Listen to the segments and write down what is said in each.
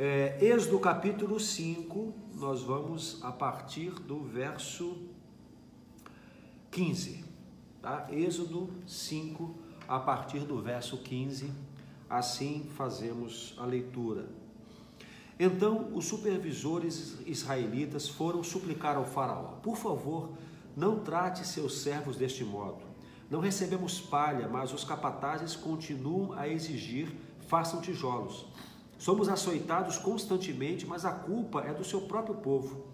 É, Êxodo capítulo 5, nós vamos a partir do verso 15. Tá? Êxodo 5, a partir do verso 15. Assim fazemos a leitura. Então os supervisores israelitas foram suplicar ao Faraó: Por favor, não trate seus servos deste modo. Não recebemos palha, mas os capatazes continuam a exigir: façam tijolos. Somos açoitados constantemente, mas a culpa é do seu próprio povo.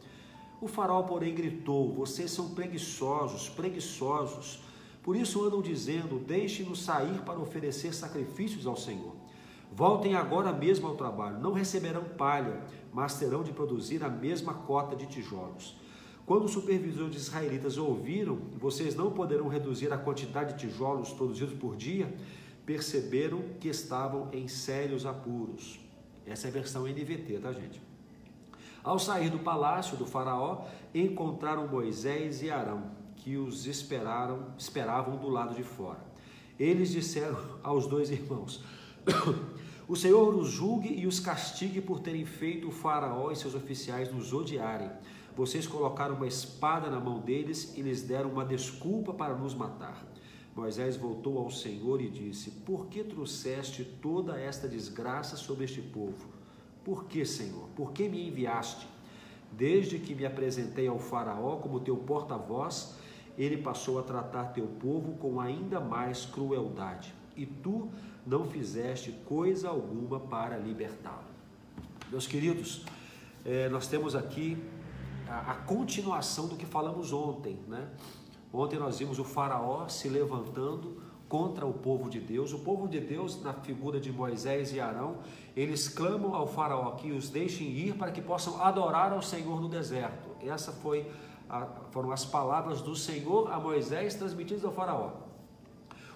O faraó, porém, gritou: Vocês são preguiçosos, preguiçosos. Por isso andam dizendo: Deixem-nos sair para oferecer sacrifícios ao Senhor. Voltem agora mesmo ao trabalho. Não receberão palha, mas terão de produzir a mesma cota de tijolos. Quando os supervisores israelitas ouviram, vocês não poderão reduzir a quantidade de tijolos produzidos por dia, perceberam que estavam em sérios apuros. Essa é a versão NVT, tá, gente? Ao sair do palácio do faraó, encontraram Moisés e Arão, que os esperaram, esperavam do lado de fora. Eles disseram aos dois irmãos: O Senhor os julgue e os castigue por terem feito o faraó e seus oficiais nos odiarem. Vocês colocaram uma espada na mão deles e lhes deram uma desculpa para nos matar. Moisés voltou ao Senhor e disse: Por que trouxeste toda esta desgraça sobre este povo? Por que, Senhor? Por que me enviaste? Desde que me apresentei ao Faraó como teu porta-voz, ele passou a tratar teu povo com ainda mais crueldade. E tu não fizeste coisa alguma para libertá-lo. Meus queridos, eh, nós temos aqui a, a continuação do que falamos ontem, né? Ontem nós vimos o Faraó se levantando contra o povo de Deus. O povo de Deus, na figura de Moisés e Arão, eles clamam ao Faraó que os deixem ir para que possam adorar ao Senhor no deserto. Essa foi foram as palavras do Senhor a Moisés transmitidas ao Faraó.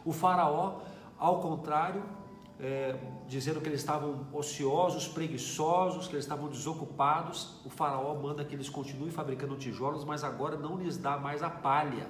O Faraó, ao contrário, é, dizendo que eles estavam ociosos, preguiçosos, que eles estavam desocupados, o Faraó manda que eles continuem fabricando tijolos, mas agora não lhes dá mais a palha.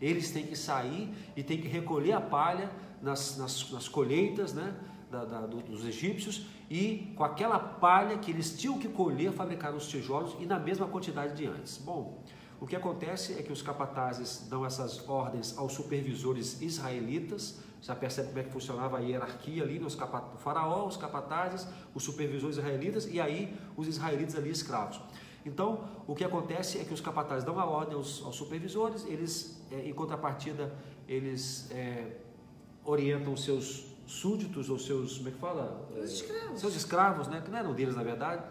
Eles têm que sair e têm que recolher a palha nas, nas, nas colheitas né, da, da, dos egípcios e com aquela palha que eles tinham que colher, fabricar os tijolos e na mesma quantidade de antes. Bom, o que acontece é que os capatazes dão essas ordens aos supervisores israelitas, já percebe como é que funcionava a hierarquia ali, nos capat... o faraó, os capatazes, os supervisores israelitas e aí os israelitas ali escravos. Então, o que acontece é que os capatazes dão a ordem aos, aos supervisores, eles, é, em contrapartida, eles é, orientam os seus súditos ou seus, como é que fala? Os escravos. Seus escravos, né? Que não eram deles, na verdade.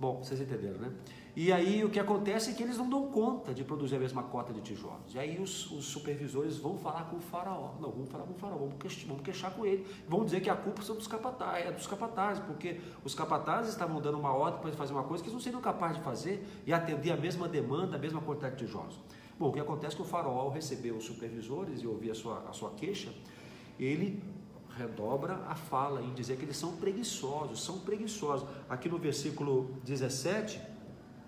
Bom, vocês entenderam, né? E aí o que acontece é que eles não dão conta de produzir a mesma cota de tijolos. E aí os, os supervisores vão falar com o faraó. Não, vamos falar com o faraó, vamos queixar, vamos queixar com ele. Vão dizer que a culpa são dos capatazes, é dos capatazes, porque os capatazes estavam dando uma ordem para fazer uma coisa que eles não seriam capazes de fazer e atender a mesma demanda, a mesma quantidade de tijolos. Bom, o que acontece é que o faraó, ao receber os supervisores e ouvir a sua, a sua queixa, ele redobra a fala em dizer que eles são preguiçosos, são preguiçosos. Aqui no versículo 17,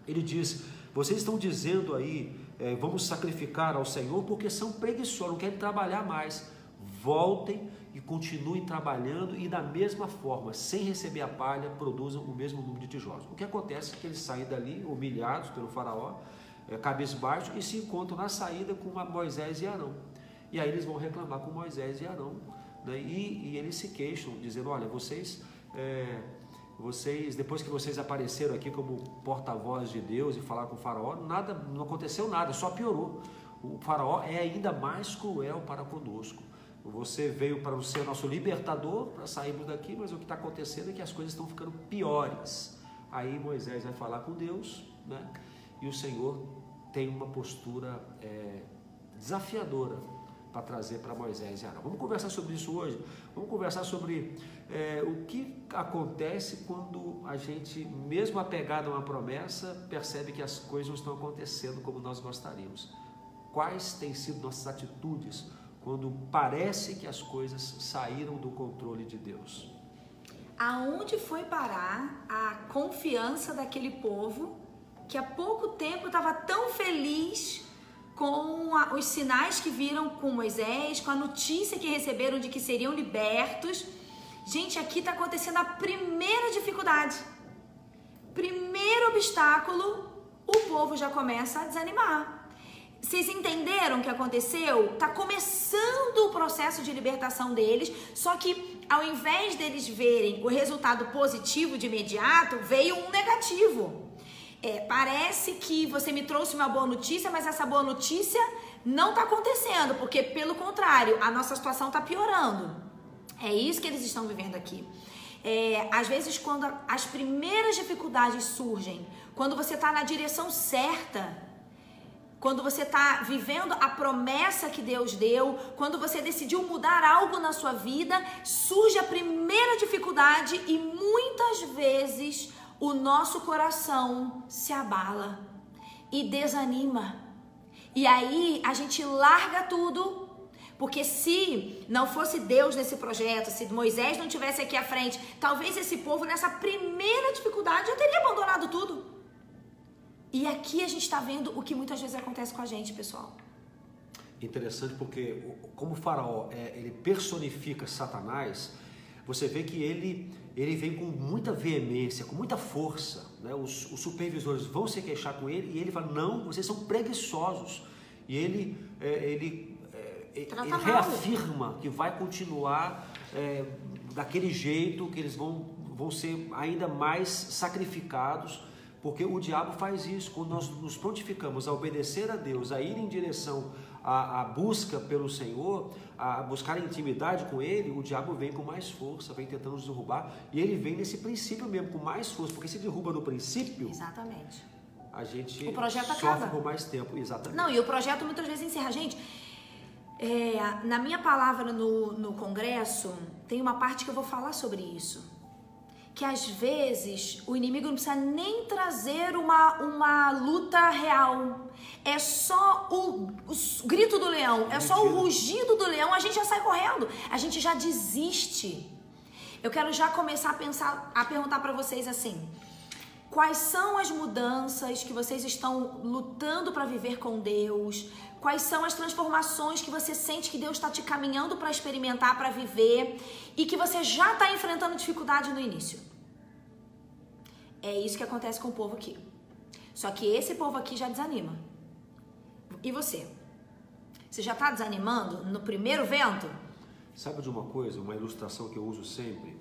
ele diz: Vocês estão dizendo aí, é, vamos sacrificar ao Senhor porque são preguiçosos, não querem trabalhar mais. Voltem e continuem trabalhando e da mesma forma, sem receber a palha, produzam o mesmo número de tijolos. O que acontece é que eles saem dali humilhados pelo faraó, é, cabeça baixo, e se encontram na saída com Moisés e Arão. E aí eles vão reclamar com Moisés e Arão. Né? E, e, eles se queixam, dizendo, olha, vocês... É, vocês, depois que vocês apareceram aqui como porta-voz de Deus e falar com o faraó, nada, não aconteceu nada, só piorou. O faraó é ainda mais cruel para conosco. Você veio para ser nosso libertador, para sairmos daqui, mas o que está acontecendo é que as coisas estão ficando piores. Aí Moisés vai falar com Deus, né? E o Senhor tem uma postura é, desafiadora para trazer para Moisés e Arão. Vamos conversar sobre isso hoje. Vamos conversar sobre é, o que acontece quando a gente, mesmo apegado a uma promessa, percebe que as coisas não estão acontecendo como nós gostaríamos. Quais têm sido nossas atitudes quando parece que as coisas saíram do controle de Deus? Aonde foi parar a confiança daquele povo que há pouco tempo estava tão feliz com a, os sinais que viram com Moisés, com a notícia que receberam de que seriam libertos. Gente, aqui está acontecendo a primeira dificuldade. primeiro obstáculo, o povo já começa a desanimar. Vocês entenderam o que aconteceu? Tá começando o processo de libertação deles, só que ao invés deles verem o resultado positivo de imediato, veio um negativo. É, parece que você me trouxe uma boa notícia, mas essa boa notícia não está acontecendo, porque pelo contrário, a nossa situação está piorando. É isso que eles estão vivendo aqui. É, às vezes, quando as primeiras dificuldades surgem, quando você está na direção certa, quando você está vivendo a promessa que Deus deu, quando você decidiu mudar algo na sua vida, surge a primeira dificuldade e muitas vezes o nosso coração se abala e desanima. E aí a gente larga tudo, porque se não fosse Deus nesse projeto, se Moisés não tivesse aqui à frente, talvez esse povo nessa primeira dificuldade já teria abandonado tudo. E aqui a gente está vendo o que muitas vezes acontece com a gente, pessoal. Interessante porque como o faraó é, ele personifica Satanás, você vê que ele ele vem com muita veemência, com muita força. Né? Os, os, supervisores vão se queixar com ele e ele fala: não, vocês são preguiçosos. E ele, é, ele, é, ele reafirma que vai continuar é, daquele jeito, que eles vão, vão ser ainda mais sacrificados porque o diabo faz isso, quando nós nos prontificamos a obedecer a Deus, a ir em direção à, à busca pelo Senhor, a buscar intimidade com Ele, o diabo vem com mais força, vem tentando nos derrubar, e ele vem nesse princípio mesmo, com mais força, porque se derruba no princípio. Exatamente. A gente o projeto sofre acaba. por mais tempo, exatamente. Não, e o projeto muitas vezes encerra. Gente, é, na minha palavra no, no congresso, tem uma parte que eu vou falar sobre isso que às vezes o inimigo não precisa nem trazer uma, uma luta real. É só o, o grito do leão, é só o rugido do leão, a gente já sai correndo, a gente já desiste. Eu quero já começar a pensar, a perguntar para vocês assim: quais são as mudanças que vocês estão lutando para viver com Deus? Quais são as transformações que você sente que Deus está te caminhando para experimentar, para viver e que você já está enfrentando dificuldade no início? É isso que acontece com o povo aqui. Só que esse povo aqui já desanima. E você? Você já está desanimando no primeiro vento? Sabe de uma coisa, uma ilustração que eu uso sempre?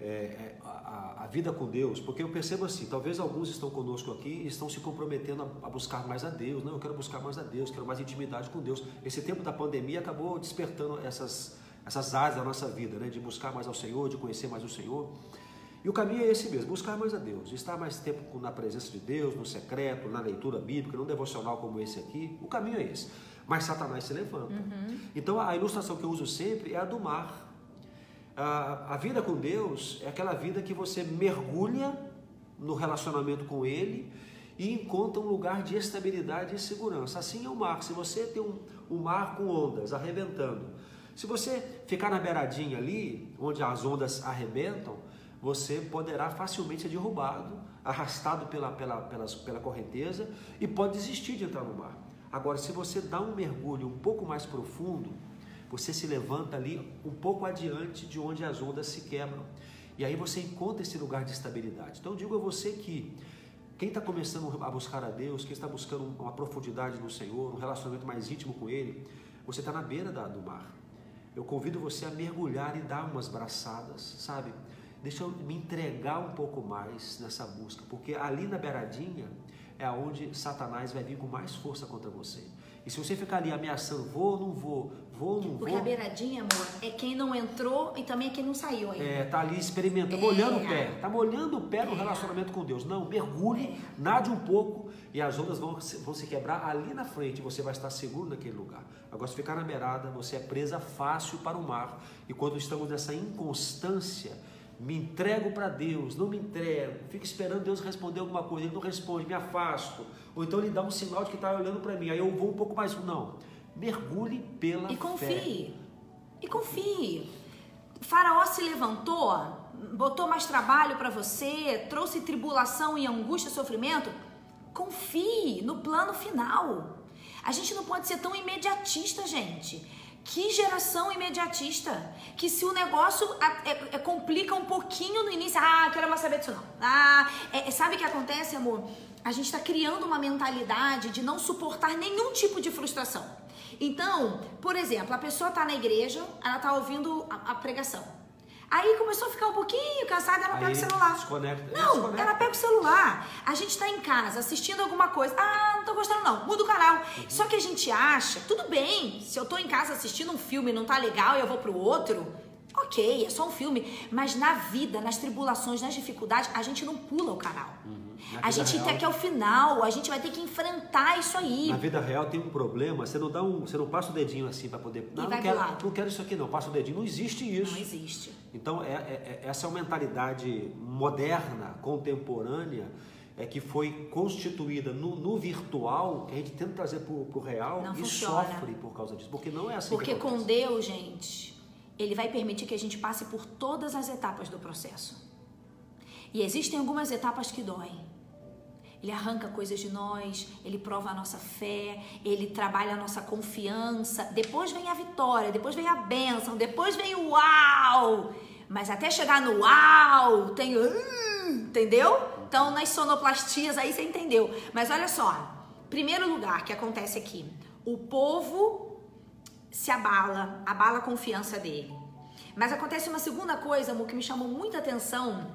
É, é, a, a, vida com Deus, porque eu percebo assim, talvez alguns estão conosco aqui e estão se comprometendo a, a, buscar mais a Deus, não, eu quero buscar mais a Deus, quero mais intimidade com Deus. Esse tempo da pandemia acabou despertando essas, essas áreas da nossa vida, né, de buscar mais ao Senhor, de conhecer mais o Senhor. E o caminho é esse mesmo, buscar mais a Deus, estar mais tempo na presença de Deus, no secreto, na leitura bíblica, num devocional como esse aqui. O caminho é esse. Mas Satanás se levanta. Uhum. Então a ilustração que eu uso sempre é a do mar. A, a vida com Deus é aquela vida que você mergulha no relacionamento com Ele e encontra um lugar de estabilidade e segurança. Assim é o mar. Se você tem um, um mar com ondas arrebentando, se você ficar na beiradinha ali, onde as ondas arrebentam, você poderá facilmente ser derrubado, arrastado pela, pela, pela, pela correnteza e pode desistir de entrar no mar. Agora, se você dá um mergulho um pouco mais profundo, você se levanta ali um pouco adiante de onde as ondas se quebram. E aí você encontra esse lugar de estabilidade. Então eu digo a você que quem está começando a buscar a Deus, quem está buscando uma profundidade no Senhor, um relacionamento mais íntimo com Ele, você está na beira da, do mar. Eu convido você a mergulhar e dar umas braçadas, sabe? Deixa eu me entregar um pouco mais nessa busca, porque ali na beiradinha é onde Satanás vai vir com mais força contra você. E se você ficar ali ameaçando, vou ou não vou, vou ou não vou. Porque a beiradinha, amor, é quem não entrou e também é quem não saiu ainda. É, tá ali experimentando, é, molhando o pé. Tá molhando o pé no é. relacionamento com Deus. Não, mergulhe, é. nade um pouco e as ondas vão, vão se quebrar ali na frente. Você vai estar seguro naquele lugar. Agora, se ficar na beirada, você é presa fácil para o mar. E quando estamos nessa inconstância, me entrego para Deus, não me entrego, fico esperando Deus responder alguma coisa, Ele não responde, me afasto, ou então Ele dá um sinal de que está olhando para mim, aí eu vou um pouco mais, não, mergulhe pela e confie, fé. e confie, Faraó se levantou, botou mais trabalho para você, trouxe tribulação e angústia, sofrimento, confie no plano final, a gente não pode ser tão imediatista, gente, Que geração imediatista. Que se o negócio é, é, complica um pouquinho no início, ah, quero mais saber disso não. Ah, é, sabe o que acontece, amor? A gente está criando uma mentalidade de não suportar nenhum tipo de frustração. Então, por exemplo, a pessoa está na igreja, ela está ouvindo a, a pregação. Aí começou a ficar um pouquinho cansada, ela Aí pega o celular. Desconecta. Não, desconecta. ela pega o celular. A gente está em casa assistindo alguma coisa. Ah, não tô gostando não. Muda o canal. Uhum. Só que a gente acha, tudo bem, se eu tô em casa assistindo um filme e não tá legal e eu vou pro outro, ok, é só um filme. Mas na vida, nas tribulações, nas dificuldades, a gente não pula o canal. Uhum. A gente real, tem que ao final, a gente vai ter que enfrentar isso aí. Na vida real tem um problema, você não dá um, você não passa o dedinho assim para poder. Não, não quero, não quero isso aqui não, passa o dedinho, não existe isso. Não existe. Então é, é, é essa é uma mentalidade moderna, contemporânea, é que foi constituída no, no virtual, que a gente tenta trazer para o real não e funciona. sofre por causa disso, porque não é assim. Porque com Deus, gente, ele vai permitir que a gente passe por todas as etapas do processo. E existem algumas etapas que doem. Ele arranca coisas de nós, ele prova a nossa fé, ele trabalha a nossa confiança. Depois vem a vitória, depois vem a bênção, depois vem o uau. Mas até chegar no uau, tem. Uh, entendeu? Então, nas sonoplastias aí você entendeu. Mas olha só, primeiro lugar que acontece aqui: o povo se abala, abala a confiança dele. Mas acontece uma segunda coisa, amor, que me chamou muita atenção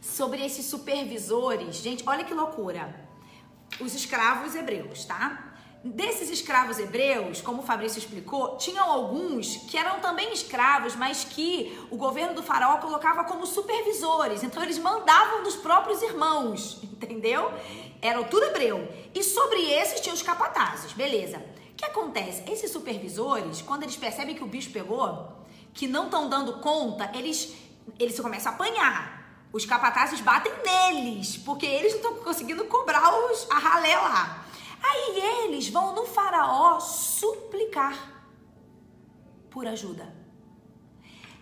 sobre esses supervisores. Gente, olha que loucura. Os escravos hebreus, tá? Desses escravos hebreus, como o Fabrício explicou, tinham alguns que eram também escravos, mas que o governo do faraó colocava como supervisores. Então eles mandavam dos próprios irmãos, entendeu? Eram tudo hebreu. E sobre esses tinham os capatazes, beleza. Que acontece? Esses supervisores, quando eles percebem que o bicho pegou, que não estão dando conta, eles, eles começam a apanhar. Os capatazes batem neles, porque eles não estão conseguindo cobrar os, a ralé lá. Aí eles vão no faraó suplicar por ajuda.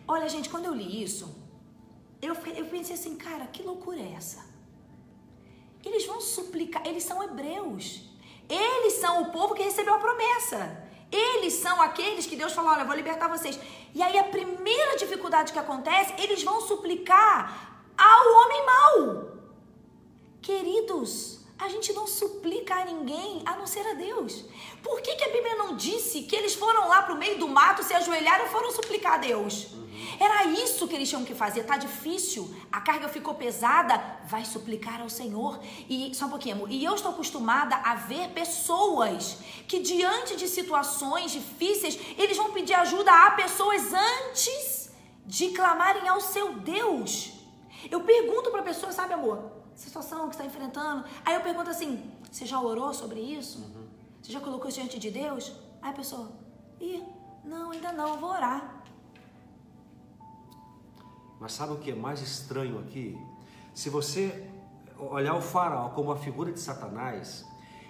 Olha, gente, quando eu li isso, eu, eu pensei assim, cara, que loucura é essa? Eles vão suplicar, eles são hebreus. Eles são o povo que recebeu a promessa. Eles são aqueles que Deus falou: olha, vou libertar vocês. E aí a primeira dificuldade que acontece, eles vão suplicar ao homem mau. Queridos, a gente não suplica a ninguém a não ser a Deus. Por que, que a Bíblia não disse que eles foram lá para o meio do mato, se ajoelharam e foram suplicar a Deus? Uhum. Era isso que eles tinham que fazer. Tá difícil, a carga ficou pesada, vai suplicar ao Senhor. E só um pouquinho, amor. E eu estou acostumada a ver pessoas que diante de situações difíceis, eles vão pedir ajuda a pessoas antes de clamarem ao seu Deus. Eu pergunto para a pessoa, sabe, amor, situação que está enfrentando. Aí eu pergunto assim: você já orou sobre isso? Uhum. Você já colocou isso diante de Deus? Aí a pessoa, ih, não, ainda não, vou orar. Mas sabe o que é mais estranho aqui? Se você olhar o faraó como a figura de Satanás,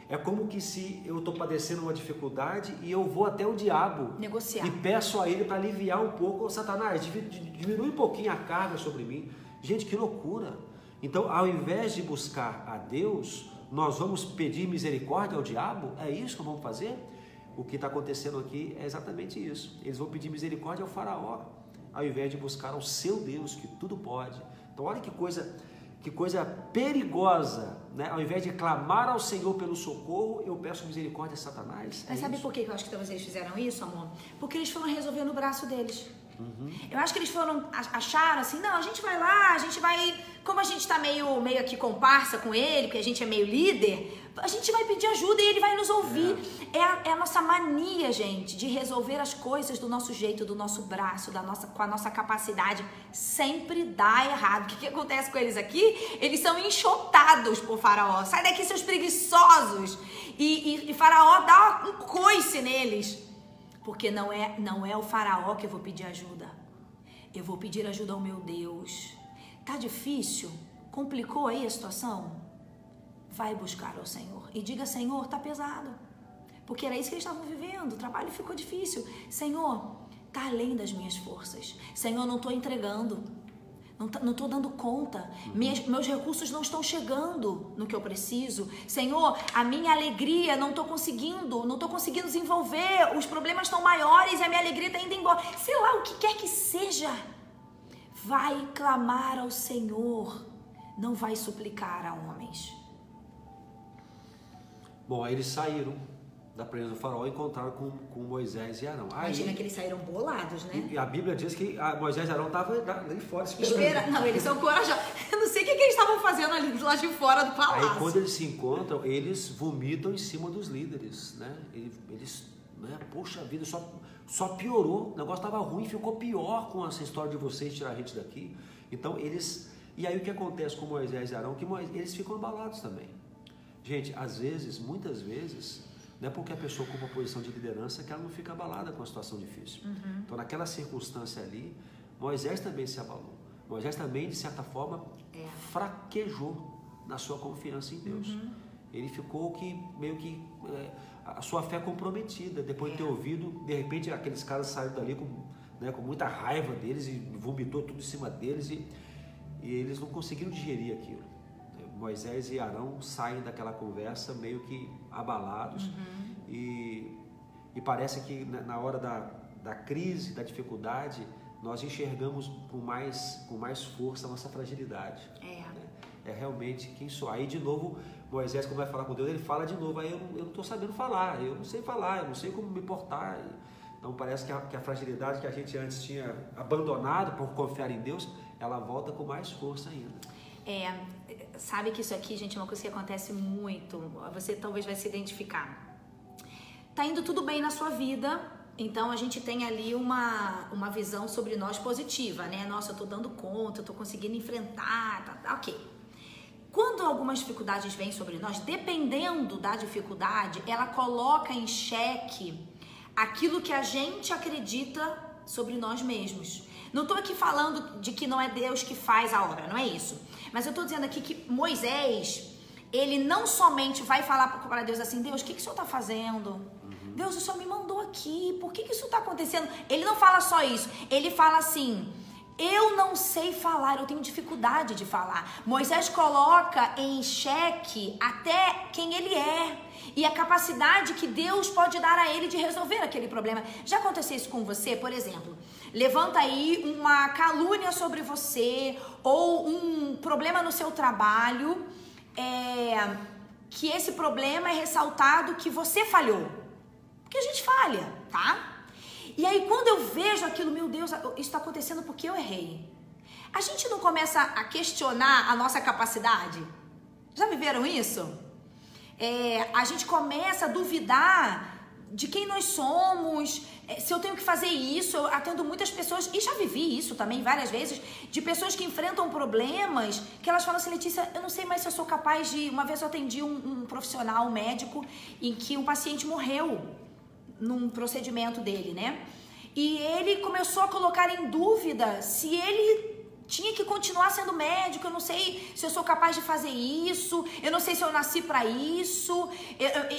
é como que se eu estou padecendo uma dificuldade e eu vou até o diabo negociar e peço a ele para aliviar um pouco, Satanás, diminui um pouquinho a carga sobre mim. Gente, que loucura! Então, ao invés de buscar a Deus, nós vamos pedir misericórdia ao diabo? É isso que vamos fazer? O que está acontecendo aqui é exatamente isso. Eles vão pedir misericórdia ao Faraó, ao invés de buscar ao seu Deus, que tudo pode. Então, olha que coisa, que coisa perigosa, né? Ao invés de clamar ao Senhor pelo socorro, eu peço misericórdia a Satanás. Mas é sabe isso? por que eu acho que talvez eles fizeram isso, amor? Porque eles foram resolver no braço deles. Uhum. Eu acho que eles foram, acharam assim, não, a gente vai lá, a gente vai, como a gente tá meio, meio aqui comparsa com ele, porque a gente é meio líder, a gente vai pedir ajuda e ele vai nos ouvir. É, é, a, é a, nossa mania, gente, de resolver as coisas do nosso jeito, do nosso braço, da nossa, com a nossa capacidade. Sempre dá errado. O que, que acontece com eles aqui? Eles são enxotados por Faraó. Sai daqui, seus preguiçosos. E, e, e Faraó dá um coice neles. Porque não é, não é o faraó que eu vou pedir ajuda. Eu vou pedir ajuda ao meu Deus. Tá difícil? Complicou aí a situação? Vai buscar ao Senhor e diga: Senhor, tá pesado. Porque era isso que eles estavam vivendo. O trabalho ficou difícil. Senhor, tá além das minhas forças. Senhor, não estou entregando. Não estou dando conta. Meus, meus recursos não estão chegando no que eu preciso. Senhor, a minha alegria não estou conseguindo, não estou conseguindo desenvolver. Os problemas estão maiores e a minha alegria está indo embora. Sei lá, o que quer que seja. Vai clamar ao Senhor, não vai suplicar a homens. Bom, aí eles saíram da presença do faraó encontraram com, com Moisés e Arão. Aí, Imagina que eles saíram bolados, né? E a Bíblia diz que Moisés e Arão estavam ali fora esperando. Espera, não, eles são corajosos. Eu não sei o que, que eles estavam fazendo ali lá de fora do palácio. Aí quando eles se encontram, eles vomitam em cima dos líderes, né? Eles, né? poxa vida, só, só piorou. O negócio estava ruim, ficou pior com essa história de vocês tirar a gente daqui. Então eles... E aí o que acontece com Moisés e Arão? Que Moisés, eles ficam abalados também. Gente, às vezes, muitas vezes, não é porque a pessoa ocupa uma posição de liderança que ela não fica abalada com a situação difícil. Uhum. Então, naquela circunstância ali, Moisés também se abalou. Moisés também, de certa forma, é. fraquejou na sua confiança em Deus. Uhum. Ele ficou que meio que é, a sua fé comprometida depois é. de ter é. ouvido, de repente aqueles caras saíram dali com, né, com muita raiva deles e vomitou tudo em cima deles e, e eles não conseguiram digerir aquilo. Moisés e Arão saem daquela conversa meio que abalados uhum. e, e parece que na hora da, da crise, da dificuldade, nós enxergamos com mais, com mais força a nossa fragilidade. É. Né? É realmente quem sou. Aí de novo, Moisés, quando vai falar com Deus, ele fala de novo, aí eu, eu não estou sabendo falar, eu não sei falar, eu não sei como me portar. Então parece que a, que a fragilidade que a gente antes tinha abandonado por confiar em Deus, ela volta com mais força ainda. É, sabe que isso aqui, gente, é uma coisa que acontece muito. Você talvez vai se identificar. Tá indo tudo bem na sua vida, então a gente tem ali uma, uma visão sobre nós positiva, né? Nossa, eu tô dando conta, eu tô conseguindo enfrentar, tá, tá ok. Quando algumas dificuldades vêm sobre nós, dependendo da dificuldade, ela coloca em xeque aquilo que a gente acredita sobre nós mesmos. Não estou aqui falando de que não é Deus que faz a obra, não é isso. Mas eu estou dizendo aqui que Moisés, ele não somente vai falar para Deus assim: Deus, o que, que o senhor está fazendo? Uhum. Deus, o senhor me mandou aqui, por que, que isso está acontecendo? Ele não fala só isso, ele fala assim. Eu não sei falar, eu tenho dificuldade de falar. Moisés coloca em xeque até quem ele é e a capacidade que Deus pode dar a ele de resolver aquele problema. Já aconteceu isso com você, por exemplo? Levanta aí uma calúnia sobre você ou um problema no seu trabalho, é, que esse problema é ressaltado que você falhou. Porque a gente falha, tá? E aí quando eu vejo aquilo, meu Deus, isso está acontecendo porque eu errei. A gente não começa a questionar a nossa capacidade? Já viveram isso? É, a gente começa a duvidar de quem nós somos, é, se eu tenho que fazer isso, eu atendo muitas pessoas, e já vivi isso também várias vezes, de pessoas que enfrentam problemas, que elas falam assim, Letícia, eu não sei mais se eu sou capaz de. Uma vez eu atendi um, um profissional, um médico, em que um paciente morreu num procedimento dele, né? E ele começou a colocar em dúvida se ele tinha que continuar sendo médico. Eu não sei se eu sou capaz de fazer isso. Eu não sei se eu nasci para isso.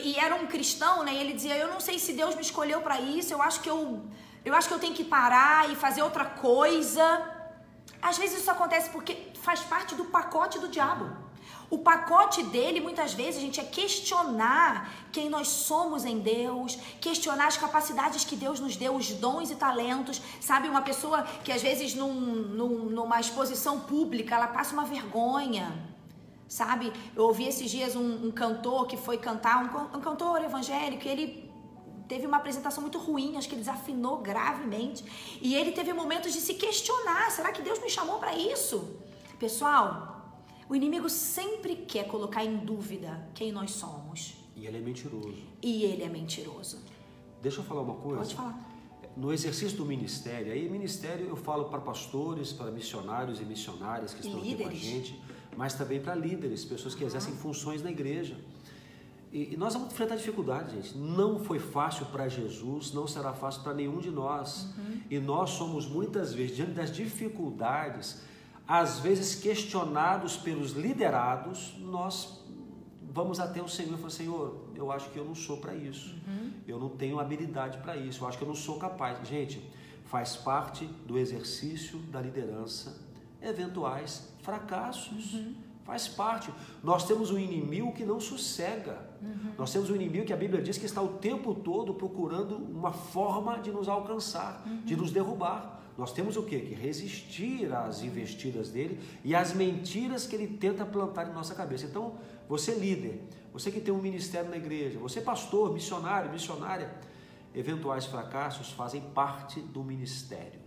E era um cristão, né? E ele dizia: Eu não sei se Deus me escolheu para isso. Eu acho que eu, eu acho que eu tenho que parar e fazer outra coisa. Às vezes isso acontece porque faz parte do pacote do diabo. O pacote dele, muitas vezes, a gente é questionar quem nós somos em Deus, questionar as capacidades que Deus nos deu, os dons e talentos. Sabe, uma pessoa que às vezes num, num, numa exposição pública, ela passa uma vergonha. Sabe, eu ouvi esses dias um, um cantor que foi cantar, um, um cantor evangélico, ele teve uma apresentação muito ruim, acho que ele desafinou gravemente. E ele teve momentos de se questionar: será que Deus me chamou para isso? Pessoal, o inimigo sempre quer colocar em dúvida quem nós somos. E ele é mentiroso. E ele é mentiroso. Deixa eu falar uma coisa. Pode falar. No exercício do ministério, aí ministério eu falo para pastores, para missionários e missionárias que estão aqui com a gente, mas também para líderes, pessoas que exercem funções na igreja. E, nós vamos enfrentar dificuldades, gente. Não foi fácil para Jesus, não será fácil para nenhum de nós. Uhum. E nós somos muitas vezes, diante das dificuldades, às vezes questionados pelos liderados, nós vamos até o Senhor e falar: Senhor, eu acho que eu não sou para isso, uhum. eu não tenho habilidade para isso, eu acho que eu não sou capaz. Gente, faz parte do exercício da liderança eventuais fracassos. Uhum. Faz parte. Nós temos um inimigo que não sossega. Uhum. Nós temos um inimigo que a Bíblia diz que está o tempo todo procurando uma forma de nos alcançar, uhum. de nos derrubar. Nós temos o quê? Que resistir às investidas dele e às mentiras que ele tenta plantar em nossa cabeça. Então, você líder, você que tem um ministério na igreja, você pastor, missionário, missionária, eventuais fracassos fazem parte do ministério.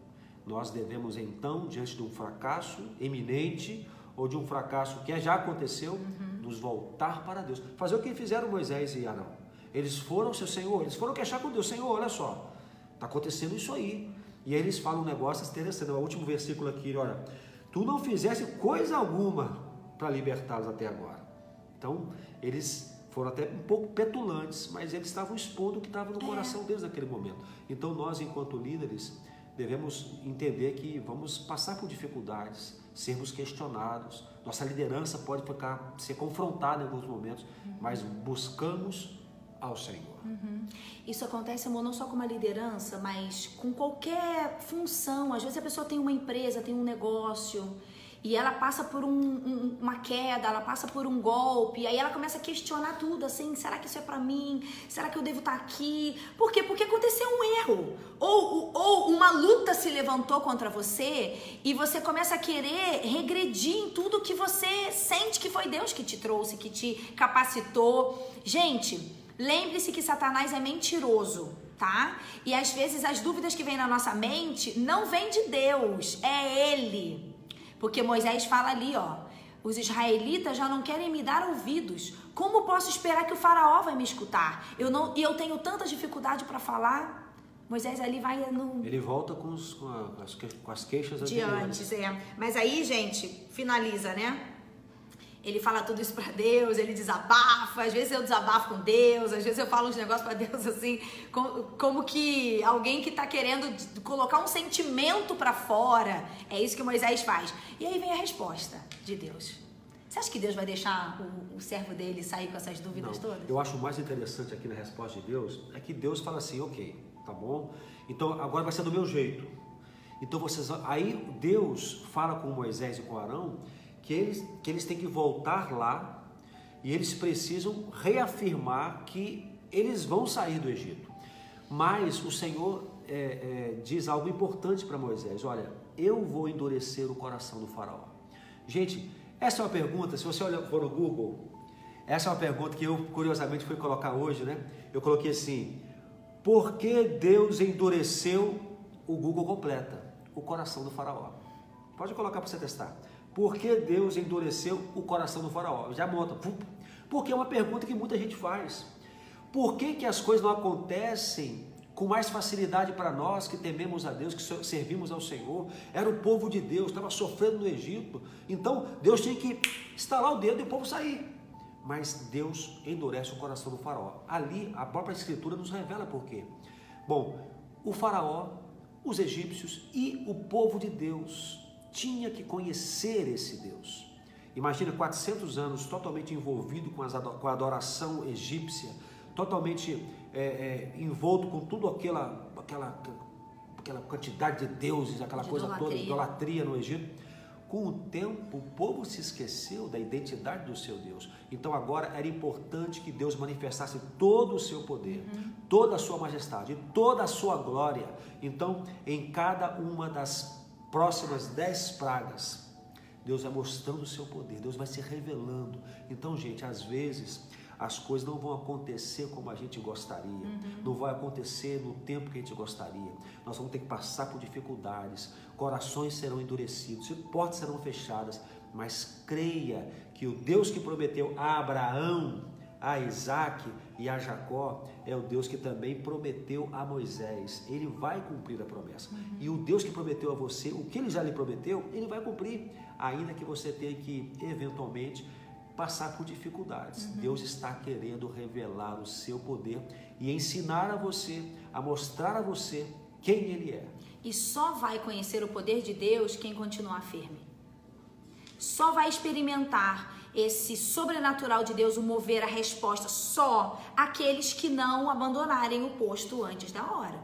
Nós devemos então, diante de um fracasso eminente ou de um fracasso que já aconteceu, uhum. nos voltar para Deus. Fazer o que fizeram Moisés e Arão. Eles foram, seu Senhor, eles foram queixar com Deus, Senhor, olha só, está acontecendo isso aí. E aí eles falam um negócio interessante, o último versículo aqui, olha, tu não fizesse coisa alguma para libertá-los até agora. Então, eles foram até um pouco petulantes, mas eles estavam expondo o que estava no é. coração deles naquele momento. Então, nós, enquanto líderes, devemos entender que vamos passar por dificuldades, sermos questionados. Nossa liderança pode ficar, ser confrontada em alguns momentos, mas buscamos ao Senhor. Uhum. Isso acontece, amor, não só com uma liderança, mas com qualquer função. Às vezes a pessoa tem uma empresa, tem um negócio e ela passa por um, um, uma queda, ela passa por um golpe, aí ela começa a questionar tudo, assim, será que isso é para mim? Será que eu devo estar tá aqui? Por quê? Porque aconteceu um erro, ou, ou uma luta se levantou contra você e você começa a querer regredir em tudo que você sente que foi Deus que te trouxe, que te capacitou. Gente, lembre-se que Satanás é mentiroso tá? E às vezes as dúvidas que vêm na nossa mente não vêm de Deus, é ele. Porque Moisés fala ali, ó, os israelitas já não querem me dar ouvidos. Como posso esperar que o faraó vai me escutar? Eu não, e eu tenho tanta dificuldade para falar. Moisés ali vai no. Ele volta com, os, com, as, com as queixas de antes, é. Mas aí, gente, finaliza, né? Ele fala tudo isso para Deus, ele desabafa, às vezes eu desabafo com Deus, às vezes eu falo uns negócios para Deus assim, como, como, que alguém que está querendo colocar um sentimento para fora. É isso que Moisés faz. E aí vem a resposta de Deus. Você acha que Deus vai deixar o, o servo dele sair com essas dúvidas Não, todas? Eu acho mais interessante aqui na resposta de Deus é que Deus fala assim, ok, tá bom? Então agora vai ser do meu jeito. Então vocês, aí Deus fala com Moisés e com Arão que eles, que eles têm que voltar lá e eles precisam reafirmar que eles vão sair do Egito. Mas o Senhor é, é, diz algo importante para Moisés: olha, eu vou endurecer o coração do Faraó. Gente, essa é uma pergunta, se você olhar for no Google, essa é uma pergunta que eu curiosamente fui colocar hoje, né? Eu coloquei assim: por que Deus endureceu o Google completa? O coração do Faraó. Pode colocar para você testar. Por que Deus endureceu o coração do faraó? Já monta. Porque é uma pergunta que muita gente faz. Por que, que as coisas não acontecem com mais facilidade para nós que tememos a Deus, que servimos ao Senhor? Era o povo de Deus, estava sofrendo no Egito. Então Deus tinha que estalar o dedo e o povo sair. Mas Deus endurece o coração do faraó. Ali a própria Escritura nos revela por quê. Bom, o faraó, os egípcios e o povo de Deus tinha que conhecer esse Deus. Imagina 400 anos totalmente envolvido com, a adoração egípcia, totalmente é, é, envolto com tudo aquela, aquela, aquela quantidade de deuses, aquela de coisa idolatria. toda, idolatria no Egito. Com o tempo, o povo se esqueceu da identidade do seu Deus. Então agora era importante que Deus manifestasse todo o seu poder, uhum. toda a sua majestade, toda a sua glória. Então, em cada uma das próximas dez pragas, Deus vai mostrando o seu poder, Deus vai se revelando. Então, gente, às vezes as coisas não vão acontecer como a gente gostaria, uhum. não vai acontecer no tempo que a gente gostaria. Nós vamos ter que passar por dificuldades, corações serão endurecidos, portas serão fechadas, mas creia que o Deus que prometeu a Abraão a Isaac e a Jacó é o Deus que também prometeu a Moisés. Ele vai cumprir a promessa. Uhum. E o Deus que prometeu a você, o que ele já lhe prometeu, ele vai cumprir, ainda que você tenha que, eventualmente, passar por dificuldades. Uhum. Deus está querendo revelar o seu poder e ensinar a você, a mostrar a você quem ele é. E só vai conhecer o poder de Deus quem continuar firme. Só vai experimentar esse sobrenatural de Deus, o mover a resposta só aqueles que não abandonarem o posto antes da hora.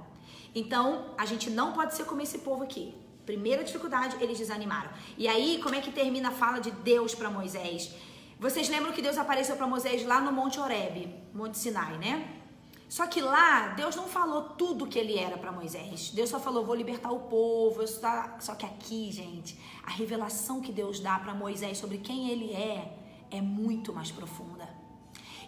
Então, a gente não pode ser como esse povo aqui. Primeira dificuldade, eles desanimaram. E aí, como é que termina a fala de Deus para Moisés? Vocês lembram que Deus apareceu para Moisés lá no Monte Horebe, Monte Sinai, né? Só que lá, Deus não falou tudo que ele era para Moisés. Deus só falou, vou libertar o povo. Só que aqui, gente, a revelação que Deus dá para Moisés sobre quem ele é é muito mais profunda.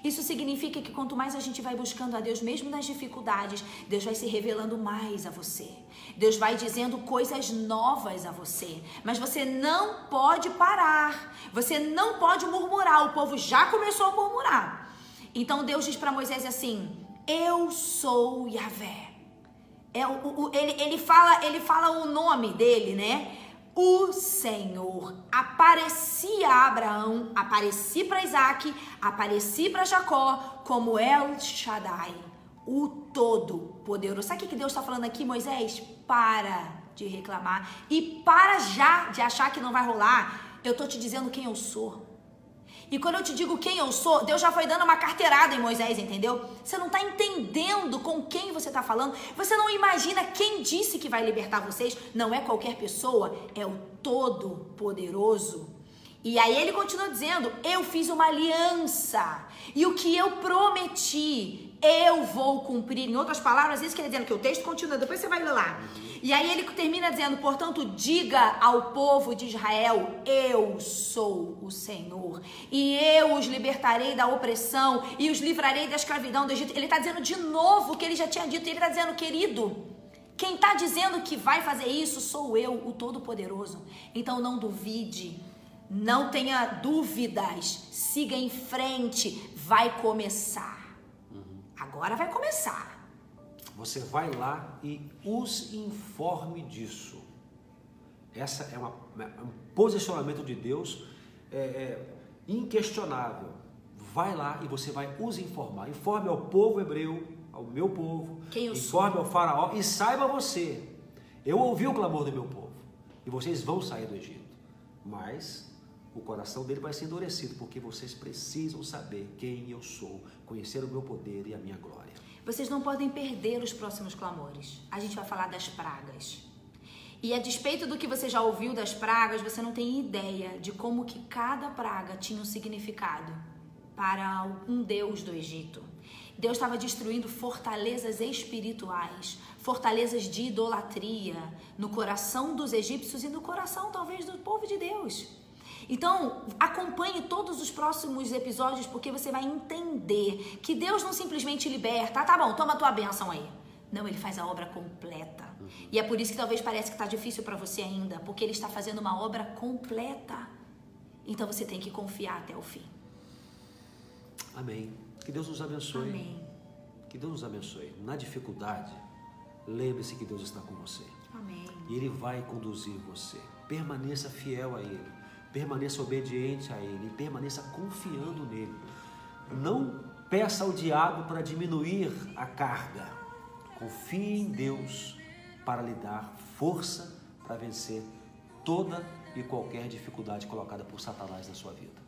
Isso significa que quanto mais a gente vai buscando a Deus, mesmo nas dificuldades, Deus vai se revelando mais a você. Deus vai dizendo coisas novas a você. Mas você não pode parar. Você não pode murmurar. O povo já começou a murmurar. Então Deus diz para Moisés assim: Eu sou Yahvé. É, o, o, ele, ele, fala, ele fala o nome dele, né? O Senhor. Aparecia a Abraão, apareci para Isaac, apareci para Jacó como El Shaddai, o Todo-Poderoso. Sabe o que Deus está falando aqui, Moisés? Para de reclamar e para já de achar que não vai rolar. Eu tô te dizendo quem eu sou. E quando eu te digo quem eu sou, Deus já foi dando uma carteirada em Moisés, entendeu? Você não está entendendo com quem você está falando. Você não imagina quem disse que vai libertar vocês. Não é qualquer pessoa, é o Todo-Poderoso. E aí ele continua dizendo: Eu fiz uma aliança. E o que eu prometi, eu vou cumprir. Em outras palavras, isso quer dizer que o texto continua, depois você vai ler lá. E aí ele termina dizendo: portanto, diga ao povo de Israel: eu sou o Senhor, e eu os libertarei da opressão e os livrarei da escravidão do Egito. Ele está dizendo de novo o que ele já tinha dito, ele está dizendo, querido. Quem está dizendo que vai fazer isso sou eu, o Todo-Poderoso. Então não duvide, não tenha dúvidas, siga em frente, vai começar. Agora vai começar. Você vai lá e os informe disso. Essa é uma, um posicionamento de Deus é, é, inquestionável. Vai lá e você vai os informar. Informe ao povo hebreu, ao meu povo. Informe sou? ao faraó e saiba você. Eu ouvi o clamor do meu povo e vocês vão sair do Egito. Mas o coração dele vai ser endurecido, porque vocês precisam saber quem eu sou, conhecer o meu poder e a minha glória. Vocês não podem perder os próximos clamores. A gente vai falar das pragas. E a despeito do que você já ouviu das pragas, você não tem ideia de como que cada praga tinha um significado para um deus do Egito. Deus estava destruindo fortalezas espirituais, fortalezas de idolatria no coração dos egípcios e no coração talvez do povo de Deus. Então, acompanhe todos os próximos episódios porque você vai entender que Deus não simplesmente liberta, ah, tá bom, toma a tua bênção aí. Não, ele faz a obra completa. E é por isso que talvez pareça que está difícil para você ainda, porque ele está fazendo uma obra completa. Então você tem que confiar até o fim. Amém. Que Deus nos abençoe. Amém. Que Deus nos abençoe. Na dificuldade, lembre-se que Deus está com você. Amém. E Ele vai conduzir você. Permaneça fiel a Ele permaneça obediente a Ele, permaneça confiando nele. Não peça ao diabo para diminuir a carga. Confie em Deus para lhe dar força para vencer toda e qualquer dificuldade colocada por Satanás na sua vida.